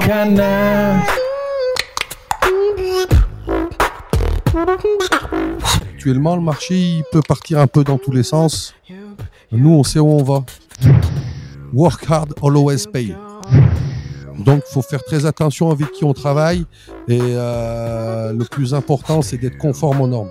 Canard. Actuellement, le marché peut partir un peu dans tous les sens. Nous, on sait où on va. Work hard, always pay. Donc, faut faire très attention avec qui on travaille. Et euh, le plus important, c'est d'être conforme aux normes.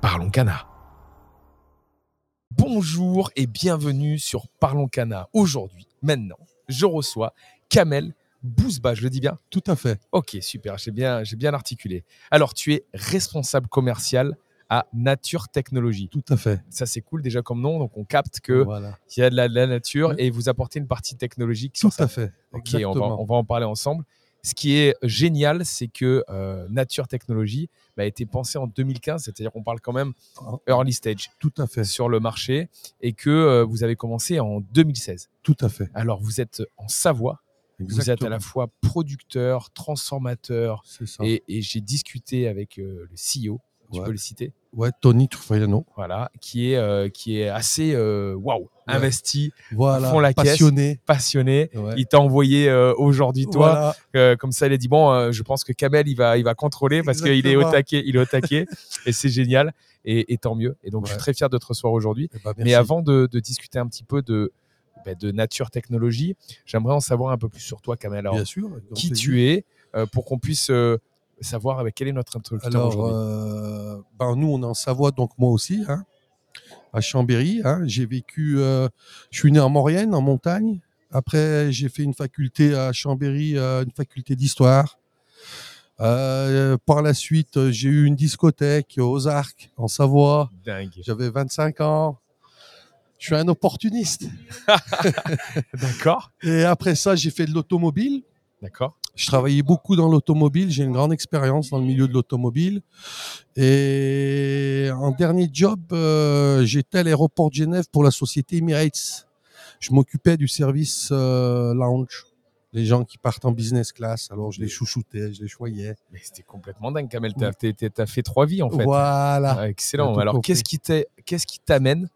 Parlons Cana. Bonjour et bienvenue sur Parlons Cana. Aujourd'hui, maintenant, je reçois Kamel Bouzba, je le dis bien Tout à fait. Ok, super, j'ai bien, j'ai bien articulé. Alors, tu es responsable commercial à Nature Technologies. Tout à fait. Ça, c'est cool déjà comme nom, donc on capte qu'il Voilà. y a de la, de la nature Oui. et vous apportez une partie technologique sur Tout ça. à fait. Ok, on va, Exactement. on va en parler ensemble. Ce qui est génial, c'est que euh, Nature Technologies bah, a été pensé en 2015, c'est-à-dire qu'on parle quand même early stage Tout à fait. sur le marché et que euh, vous avez commencé en 2016. Tout à fait. Alors, vous êtes en Savoie, vous êtes à Exactement. la fois producteur, transformateur et, et j'ai discuté avec euh, le CEO, tu Ouais. peux le citer, Ouais, Tony Truffaiano. voilà, qui est, euh, qui est assez euh, waouh, investi, Voilà. fond la caisse. Passionné. passionné. Ouais. Il t'a envoyé euh, aujourd'hui toi, Voilà. Euh, comme ça il a dit bon, euh, je pense que Kamel il va, il va contrôler parce qu'il est au taquet, il est au taquet et c'est génial et, et tant mieux. Et donc je suis très fier de te recevoir aujourd'hui. Eh ben, Mais avant de, de discuter un petit peu de, bah, de nature technologie, j'aimerais en savoir un peu plus sur toi, Kamel. Alors, Bien sûr. qui plaisir. tu es pour qu'on puisse savoir avec quel est notre interlocuteur Alors, aujourd'hui. euh, ben, nous, on est en Savoie, donc moi aussi, hein, à Chambéry. hein. J'ai vécu, euh, je suis né en Maurienne, en montagne. Après, j'ai fait une faculté à Chambéry, euh, une faculté d'histoire. Euh, par la suite, j'ai eu une discothèque aux Arcs, en Savoie. Dingue. J'avais 25 ans. Je suis un opportuniste. D'accord. Et après ça, j'ai fait de l'automobile. D'accord. Je travaillais beaucoup dans l'automobile, j'ai une grande expérience dans le milieu de l'automobile. Et en dernier job, euh, j'étais à l'aéroport de Genève pour la société Emirates. Je m'occupais du service euh, lounge, les gens qui partent en business class. Alors je les chouchoutais, je les choyais. Mais c'était complètement dingue, Kamel. T'as t'es- t'es- t'as fait trois vies en fait. Voilà. Ah, excellent. Alors, qu'est-ce qui t'est- qu'est-ce qui t'amène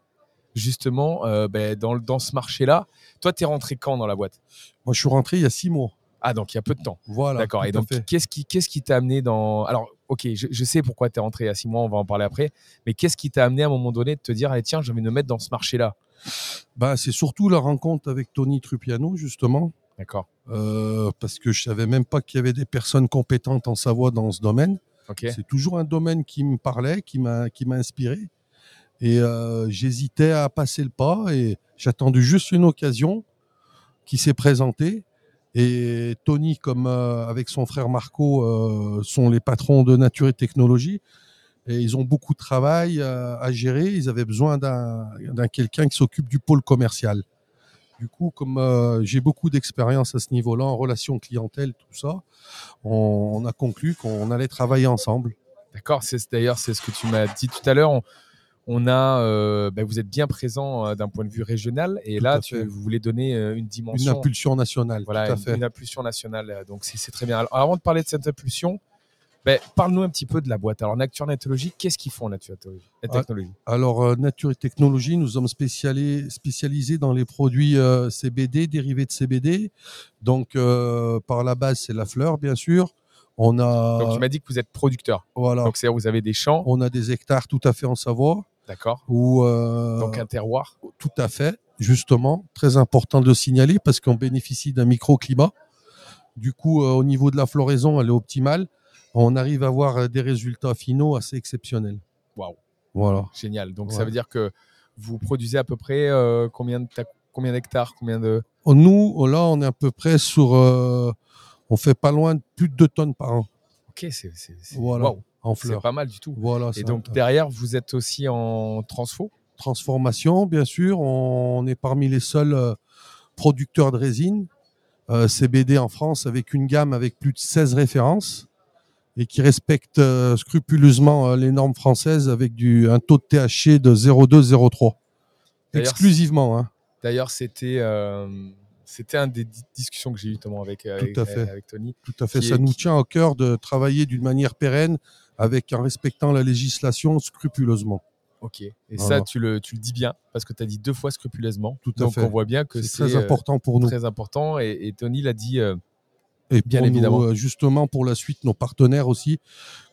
justement euh, ben, dans, dans ce marché-là? Toi, tu es rentré quand dans la boîte? Moi, je suis rentré il y a six mois. Ah, donc il y a peu de temps. Voilà. D'accord. Et à donc, qu'est-ce qui qu'est-ce qui t'a amené dans. Alors, ok, je, je sais pourquoi tu es rentré il y a six mois, on va en parler après. Mais qu'est-ce qui t'a amené à un moment donné de te dire, allez, tiens, je vais me mettre dans ce marché-là? Bah, c'est surtout la rencontre avec Tony Trupiano, justement. D'accord. euh, parce que je savais même pas qu'il y avait des personnes compétentes en Savoie dans ce domaine. C'est toujours un domaine qui me parlait, qui m'a qui m'a inspiré. Et euh, j'hésitais à passer le pas et j'attendais juste une occasion qui s'est présentée. Et Tony, comme euh, avec son frère Marco, euh, sont les patrons de Nature et Technologie. Et ils ont beaucoup de travail euh, à gérer. Ils avaient besoin d'un quelqu'un qui s'occupe du pôle commercial. Du coup, comme j'ai beaucoup d'expérience à ce niveau-là, en relation clientèle, tout ça, on, a conclu qu'on allait travailler ensemble. D'accord. C'est d'ailleurs c'est ce que tu m'as dit tout à l'heure. On a, euh, ben, vous êtes bien présent euh, d'un point de vue régional et Tout là, tu, vous voulez donner euh, une Une dimension. impulsion nationale, Voilà, tout à une, fait. une impulsion nationale. Donc c'est très bien. Alors, avant de parler de cette impulsion, Ben, Parle-nous un petit peu de la boîte. Alors, Nature Netologie, qu'est-ce qu'ils font, Nature La Ah, technologie? Alors, Nature et Technologie, nous sommes spécialisés, spécialisés dans les produits CBD, dérivés de CBD. Donc, par la base, c'est la fleur, bien sûr. On a, Donc, tu m'as dit que vous êtes producteur. voilà, Donc, c'est-à-dire vous avez des champs, on a des hectares tout à fait en Savoie. D'accord Où, euh, Donc, un terroir. Tout à fait, justement, très important de le signaler parce qu'on bénéficie d'un microclimat. Du coup, euh, au niveau de la floraison, elle est optimale. On arrive à avoir euh, des résultats finaux assez exceptionnels. Waouh, Voilà. génial. Donc, ça veut dire que vous produisez à peu près euh, combien de combien d'hectares Combien de? Nous, là, on est à peu près sur. on fait pas loin de plus de 2 tonnes par an Ok, c'est Voilà. waouh, en c'est fleurs. pas mal du tout. Voilà. Et donc, derrière, vous êtes aussi en transfo? Transformation, bien sûr. On est parmi les seuls euh, producteurs de résine euh, CBD en France avec une gamme avec plus de 16 références et qui respecte euh, scrupuleusement euh, les normes françaises avec du, un taux de THC de 0,2-0,3. D'ailleurs, Exclusivement. Hein. D'ailleurs, c'était c'était un des di- discussions que j'ai eu notamment avec, avec, à fait. avec Tony. Tout à fait. Ça est- nous qui- tient au cœur de travailler d'une manière pérenne avec en respectant la législation scrupuleusement. Ok. Et Voilà. ça, tu le, tu le dis bien parce que tu as dit deux fois scrupuleusement. Tout à Donc, fait. on voit bien que C'est très euh, important pour nous. très important. Et, et Tony l'a dit. euh, Et Bien pour évidemment. euh, justement, pour la suite, nos partenaires aussi,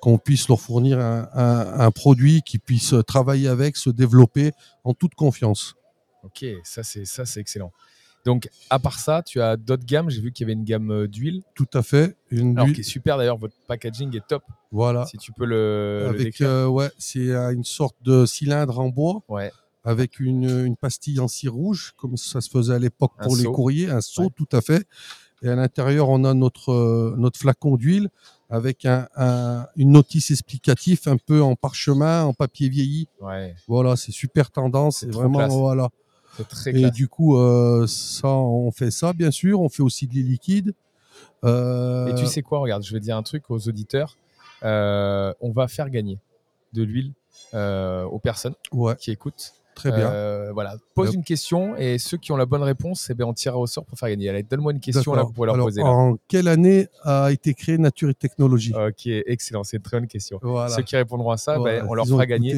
qu'on puisse leur fournir un, un- un produit qui puisse travailler avec, se développer en toute confiance. ok, ça c'est ça c'est excellent. Donc, à part ça, tu as d'autres gammes. J'ai vu qu'il y avait une gamme euh, d'huile. Tout à fait. Une Alors, huile- qui est super d'ailleurs. Votre packaging est top. voilà. Si tu peux le, le Avec, décrire. euh, ouais, c'est euh, une sorte de cylindre en bois Ouais. avec une, une pastille en cire rouge, comme ça se faisait à l'époque Un pour les seau. courriers, un seau, Ouais. tout à fait. Et à l'intérieur, on a notre, notre flacon d'huile avec un, un- une notice explicative un peu en parchemin, en papier vieilli. Ouais. Voilà, c'est super tendance. C'est vraiment classe. voilà. Très Et classe. du coup, euh, ça, on fait ça, bien sûr. On fait aussi de liquide. Euh, Et tu sais quoi Regarde, je vais dire un truc aux auditeurs. Euh, on va faire gagner de l'huile aux personnes Ouais, qui écoutent. très bien. Voilà, pose une question et ceux qui ont la bonne réponse, eh ben, on tirera au sort pour faire gagner. Allez, donne-moi une question là, vous pouvez leur Alors, poser. Là. En quelle année a été créée Nature et Technologie? Ok, excellent, c'est une très bonne question. Voilà. Ceux qui répondront à ça, Voilà. ben, on leur fera écouté, gagner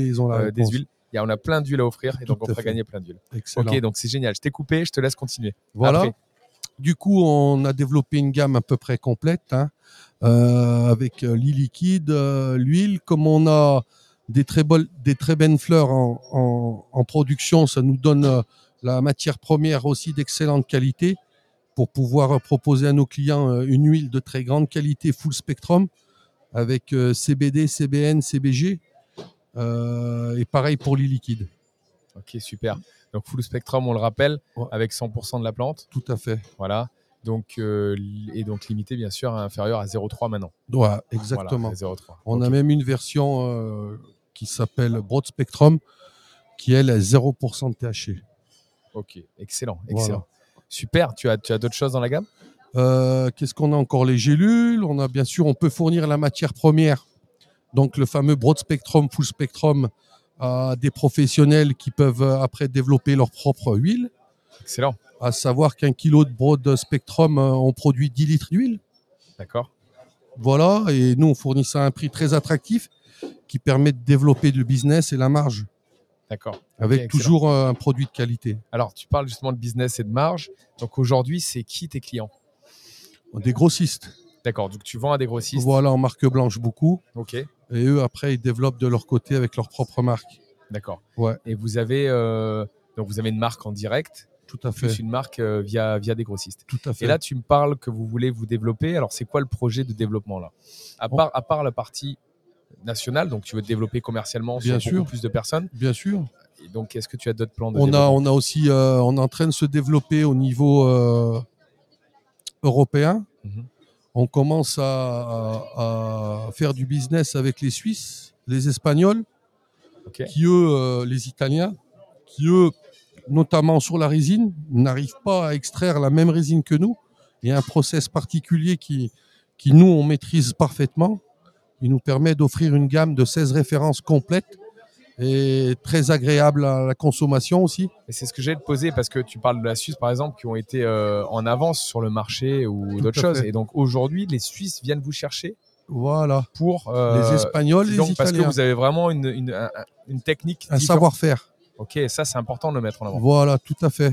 des huiles. Il y a, on a plein d'huiles à offrir et donc on fera fait. gagner plein d'huiles. Excellent. Ok, donc c'est génial. Je t'ai coupé, je te laisse continuer. Voilà. Après. Du coup, on a développé une gamme à peu près complète hein, euh, avec euh, l'huile liquide, euh, l'huile. Comme on a des très, bol- des très belles fleurs en, en- en production, ça nous donne la matière première aussi d'excellente qualité pour pouvoir proposer à nos clients une huile de très grande qualité full spectrum avec CBD, CBN, CBG. Euh, et pareil pour l'huile liquide. Ok, super. Donc full spectrum, on le rappelle, Ouais. avec 100% de la plante. Tout à fait. Voilà. Donc, euh, et donc limité, bien sûr, à inférieur à 0,3 maintenant. Ouais, exactement. Voilà, à 0,3. On a même une version euh, qui s'appelle Broad Spectrum, qui elle a 0% de THC. Ok, excellent, Voilà. excellent. Super, tu as, tu as d'autres choses dans la gamme? Euh, Qu'est-ce qu'on a encore? Les gélules. On a bien sûr, on peut fournir la matière première, donc le fameux Broad Spectrum, Full Spectrum, à des professionnels qui peuvent euh, après développer leur propre huile. Excellent, À savoir qu'un kilo de Broad Spectrum, euh, on produit 10 litres d'huile. d'accord. Voilà, et nous on fournit ça à un prix très attractif qui permet de développer le business et la marge D'accord. avec toujours euh, un produit de qualité. Alors, tu parles justement de business et de marge. Donc aujourd'hui, c'est qui tes clients? Des grossistes. D'accord, donc tu vends à des grossistes. Voilà, en marque blanche beaucoup. Ok, Et eux, après, ils développent de leur côté avec leur propre marque. d'accord. Ouais. Et vous avez, euh, donc vous avez une marque en direct, Tout à fait. plus une marque euh, via, via des grossistes. Tout à fait. Et là, tu me parles que vous voulez vous développer. Alors, c'est quoi le projet de développement là? À part, à part la partie nationale, donc tu veux te développer commercialement Bien sur sûr. beaucoup plus de personnes? Bien sûr. Et donc, est-ce que tu as d'autres plans de On a, on a aussi, euh, on est en train de se développer au niveau euh, européen. Mhm. On commence à, à- à faire du business avec les Suisses, les Espagnols, qui eux, euh, les Italiens, qui eux, notamment sur la résine, n'arrivent pas à extraire la même résine que nous. Il y a un process particulier qui, qui nous, on maîtrise parfaitement. Il nous permet d'offrir une gamme de 16 références complètes et très agréable à la consommation aussi. Et c'est ce que j'ai te poser parce que tu parles de la Suisse, par exemple, qui ont été euh, en avance sur le marché ou d'autres choses. fait. Et donc aujourd'hui, les Suisses viennent vous chercher Voilà. pour euh, les Espagnols, les donc, parce que Italiens. vous avez vraiment une, une, un- un- une technique. Un savoir-faire. Ok, ça c'est important de le mettre en avant. Voilà, tout à fait.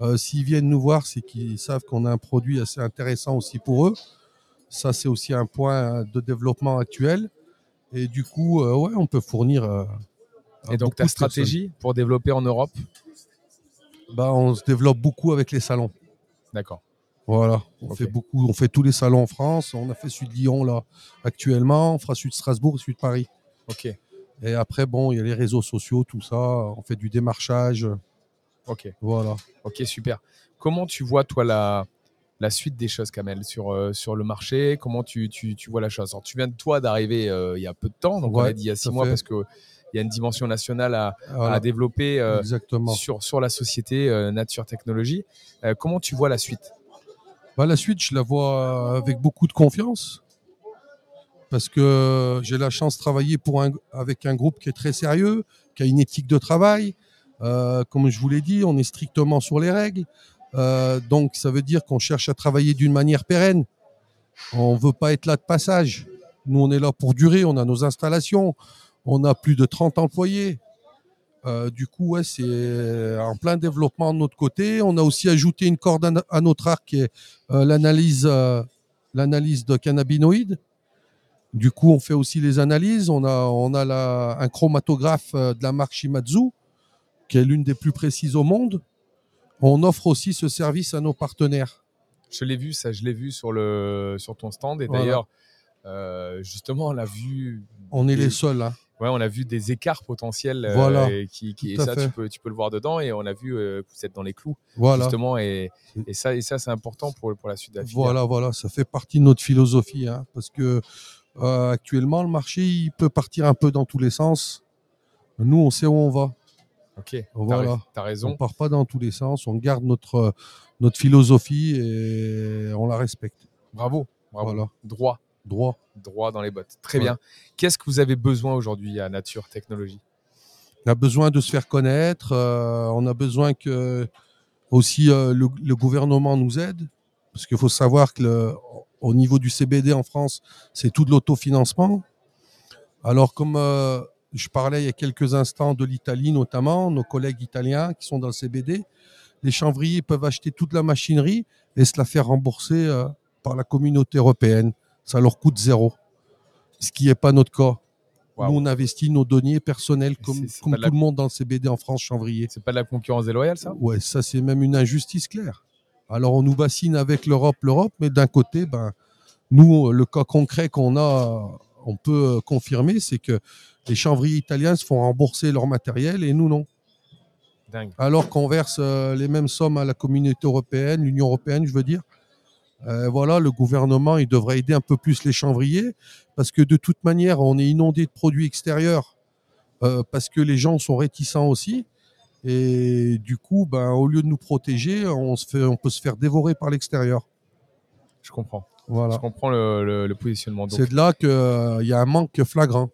Euh, S'ils viennent nous voir, c'est qu'ils savent qu'on a un produit assez intéressant aussi pour eux. Ça, c'est aussi un point de développement actuel. Et du coup, ouais, on peut fournir. Et donc ta stratégie pour développer en Europe bah, On se développe beaucoup avec les salons. D'accord. Voilà, on fait beaucoup, on fait tous les salons en France. On a fait celui de Lyon là actuellement, on fera celui de Strasbourg et celui de Paris. Ok. Et après, bon, il y a les réseaux sociaux, tout ça. On fait du démarchage. Ok. Voilà. Ok, super. Comment tu vois, toi, la, la suite des choses, Kamel, sur, euh, sur le marché? Comment tu, tu, tu vois la chose? Alors, Tu viens de toi d'arriver euh, il y a peu de temps, donc on Ouais, a dit il y a six mois, fait. parce qu'il y a une dimension nationale à, Voilà, à développer euh, sur, sur la société euh, Nature Technologie. Euh, comment tu vois la suite? Bah, la suite, je la vois avec beaucoup de confiance. Parce que j'ai la chance de travailler pour un, avec un groupe qui est très sérieux, qui a une éthique de travail. Comme je vous l'ai dit, on est strictement sur les règles. Donc, ça veut dire qu'on cherche à travailler d'une manière pérenne. On ne veut pas être là de passage. Nous, on est là pour durer. On a nos installations. On a plus de 30 employés. Euh, du coup, ouais, c'est en plein développement de notre côté. On a aussi ajouté une corde à, no- à notre arc qui est euh, l'analyse, euh, l'analyse de cannabinoïdes. Du coup, on fait aussi les analyses. On a, on a la- un chromatographe euh, de la marque Shimadzu, qui est l'une des plus précises au monde. On offre aussi ce service à nos partenaires. Je l'ai vu, ça, je l'ai vu sur, le, sur ton stand. Et Voilà. d'ailleurs, euh, justement, on a vu. On est les seuls. hein. Ouais, on a vu des écarts potentiels. euh, Voilà, qui, qui- et ça, fait. tu peux, tu peux le voir dedans. Et on a vu euh, que vous êtes dans les clous, Voilà. justement. Et, et ça, et ça c'est important pour, pour la suite de la filière. Voilà, voilà, ça fait partie de notre philosophie, hein, parce que euh, actuellement le marché il peut partir un peu dans tous les sens. Nous, on sait où on va. Ok, Voilà. t'as On raison. part pas dans tous les sens. On garde notre notre philosophie et on la respecte. Bravo, bravo. Voilà, Droit, droit. droit dans les bottes. Très Ouais. bien. Qu'est-ce que vous avez besoin aujourd'hui à Nature Technologie On a besoin de se faire connaître. euh, on a besoin que aussi euh, le, le gouvernement nous aide, parce qu'il faut savoir que le, au niveau du CBD en France, c'est tout de l'autofinancement. Alors comme euh, je parlais il y a quelques instants de l'Italie notamment, nos collègues italiens qui sont dans le CBD, les chanvriers peuvent acheter toute la machinerie et se la faire rembourser par la communauté européenne. Ça leur coûte zéro, ce qui n'est pas notre cas. Nous, on investit nos deniers personnels comme, tout la- le monde dans le CBD en France, chanvrier. C'est pas de la concurrence déloyale, ça? Ouais, ça, c'est même une injustice claire. Alors, on nous bassine avec l'Europe, l'Europe, mais d'un côté, ben, nous, le cas concret qu'on a, on peut confirmer, c'est que les chanvriers italiens se font rembourser leur matériel et nous, non. Dingue. Alors qu'on verse euh, les mêmes sommes à la communauté européenne, l'Union européenne, je veux dire. Euh, voilà, le gouvernement, il devrait aider un peu plus les chanvriers parce que de toute manière, on est inondé de produits extérieurs euh, parce que les gens sont réticents aussi. Et du coup, ben, au lieu de nous protéger, on, se fait, on peut se faire dévorer par l'extérieur. Je comprends. Voilà. Je comprends le, le- le positionnement. C'est de là qu'il y a un manque flagrant.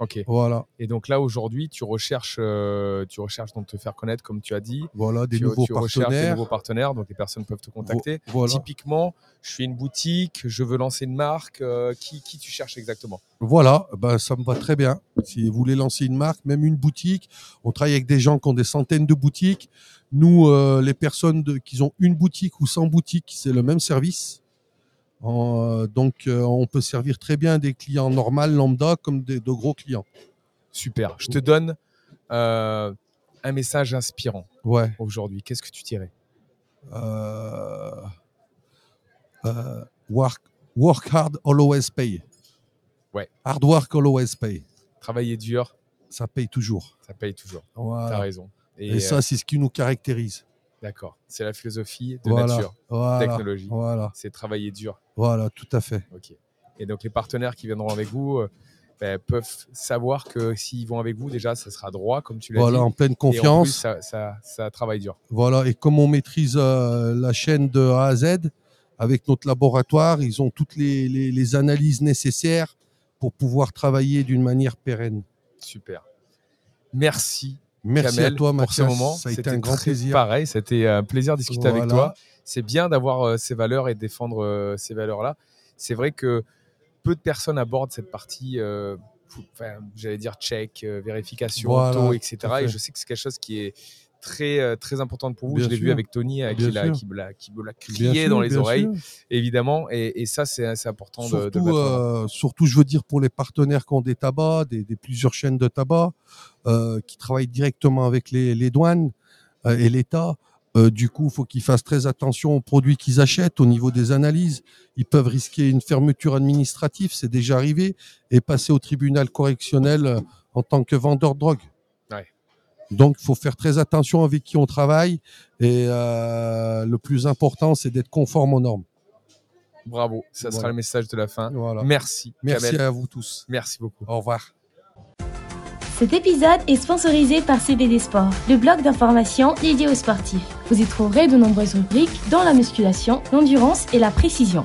Ok. Voilà, Et donc là, aujourd'hui, tu recherches, euh, tu recherches donc te faire connaître, comme tu as dit. voilà des tu, nouveaux tu recherches des partenaires. nouveaux partenaires, donc les personnes peuvent te contacter. Vo- Voilà. Typiquement, je suis une boutique, je veux lancer une marque. euh, qui, qui tu cherches exactement? Voilà, ben, ça me va très bien. Si vous voulez lancer une marque, même une boutique, on travaille avec des gens qui ont des centaines de boutiques. Nous, euh, les personnes de- qui ont une boutique ou 100 boutiques, c'est le même service. En, euh, donc, euh, on peut servir très bien des clients normaux, lambda, comme des, de gros clients. Super. Je te donne euh, un message inspirant Ouais. aujourd'hui. Qu'est-ce que tu dirais? Euh, euh, work, work hard, always pay. Ouais. Hard work, always pay. Travailler dur, Ça paye toujours. ça paye toujours. Tu Voilà. as raison. Et, Et, ça, c'est ce qui nous caractérise. D'accord. C'est la philosophie de Voilà. nature. Voilà. Technologie. Voilà. C'est travailler dur. Voilà, tout à fait. Ok. Et donc les partenaires qui viendront avec vous euh, ben, peuvent savoir que s'ils vont avec vous, déjà, ça sera droit, comme tu l'as Voilà, dit. en pleine Et en plus, confiance. ça, ça, ça travaille dur. Voilà, et comme on maîtrise euh, la chaîne de A à Z, avec notre laboratoire, ils ont toutes les, les- les analyses nécessaires pour pouvoir travailler d'une manière pérenne. Super. Merci, Merci Kamel, à toi, pour ce Mathias. moment. Ça a été un grand plaisir. Pareil, c'était un plaisir de discuter avec toi. C'est bien d'avoir euh, ces valeurs et de défendre euh, ces valeurs-là. C'est vrai que peu de personnes abordent cette partie, euh, enfin, j'allais dire check, euh, vérification, Voilà, tout etc. Et je sais que c'est quelque chose qui est très, euh, très important pour vous. Bien je l'ai vu avec Tony, euh, qui, l'a, qui me l'a, qui me l'a Bien crié sûr, dans les oreilles, sûr. évidemment. Et, et ça, c'est, important de, de le Surtout, en avant. euh, surtout, je veux dire, pour les partenaires qui ont des tabacs, des, des plusieurs chaînes de tabac, euh, qui travaillent directement avec les, les douanes euh, et l'État. Euh, du coup, il faut qu'ils fassent très attention aux produits qu'ils achètent au niveau des analyses. Ils peuvent risquer une fermeture administrative, c'est déjà arrivé, et passer au tribunal correctionnel euh, en tant que vendeur de drogue. Donc, il faut faire très attention avec qui on travaille. Et euh, le plus important, c'est d'être conforme aux normes. Bravo, ça sera le message de la fin. Voilà. Merci, Merci Kamel. à vous tous. Merci beaucoup. Au revoir. Cet épisode est sponsorisé par CBD Sport, le blog d'information dédié aux sportifs. Vous y trouverez de nombreuses rubriques dans la musculation, l'endurance et la précision.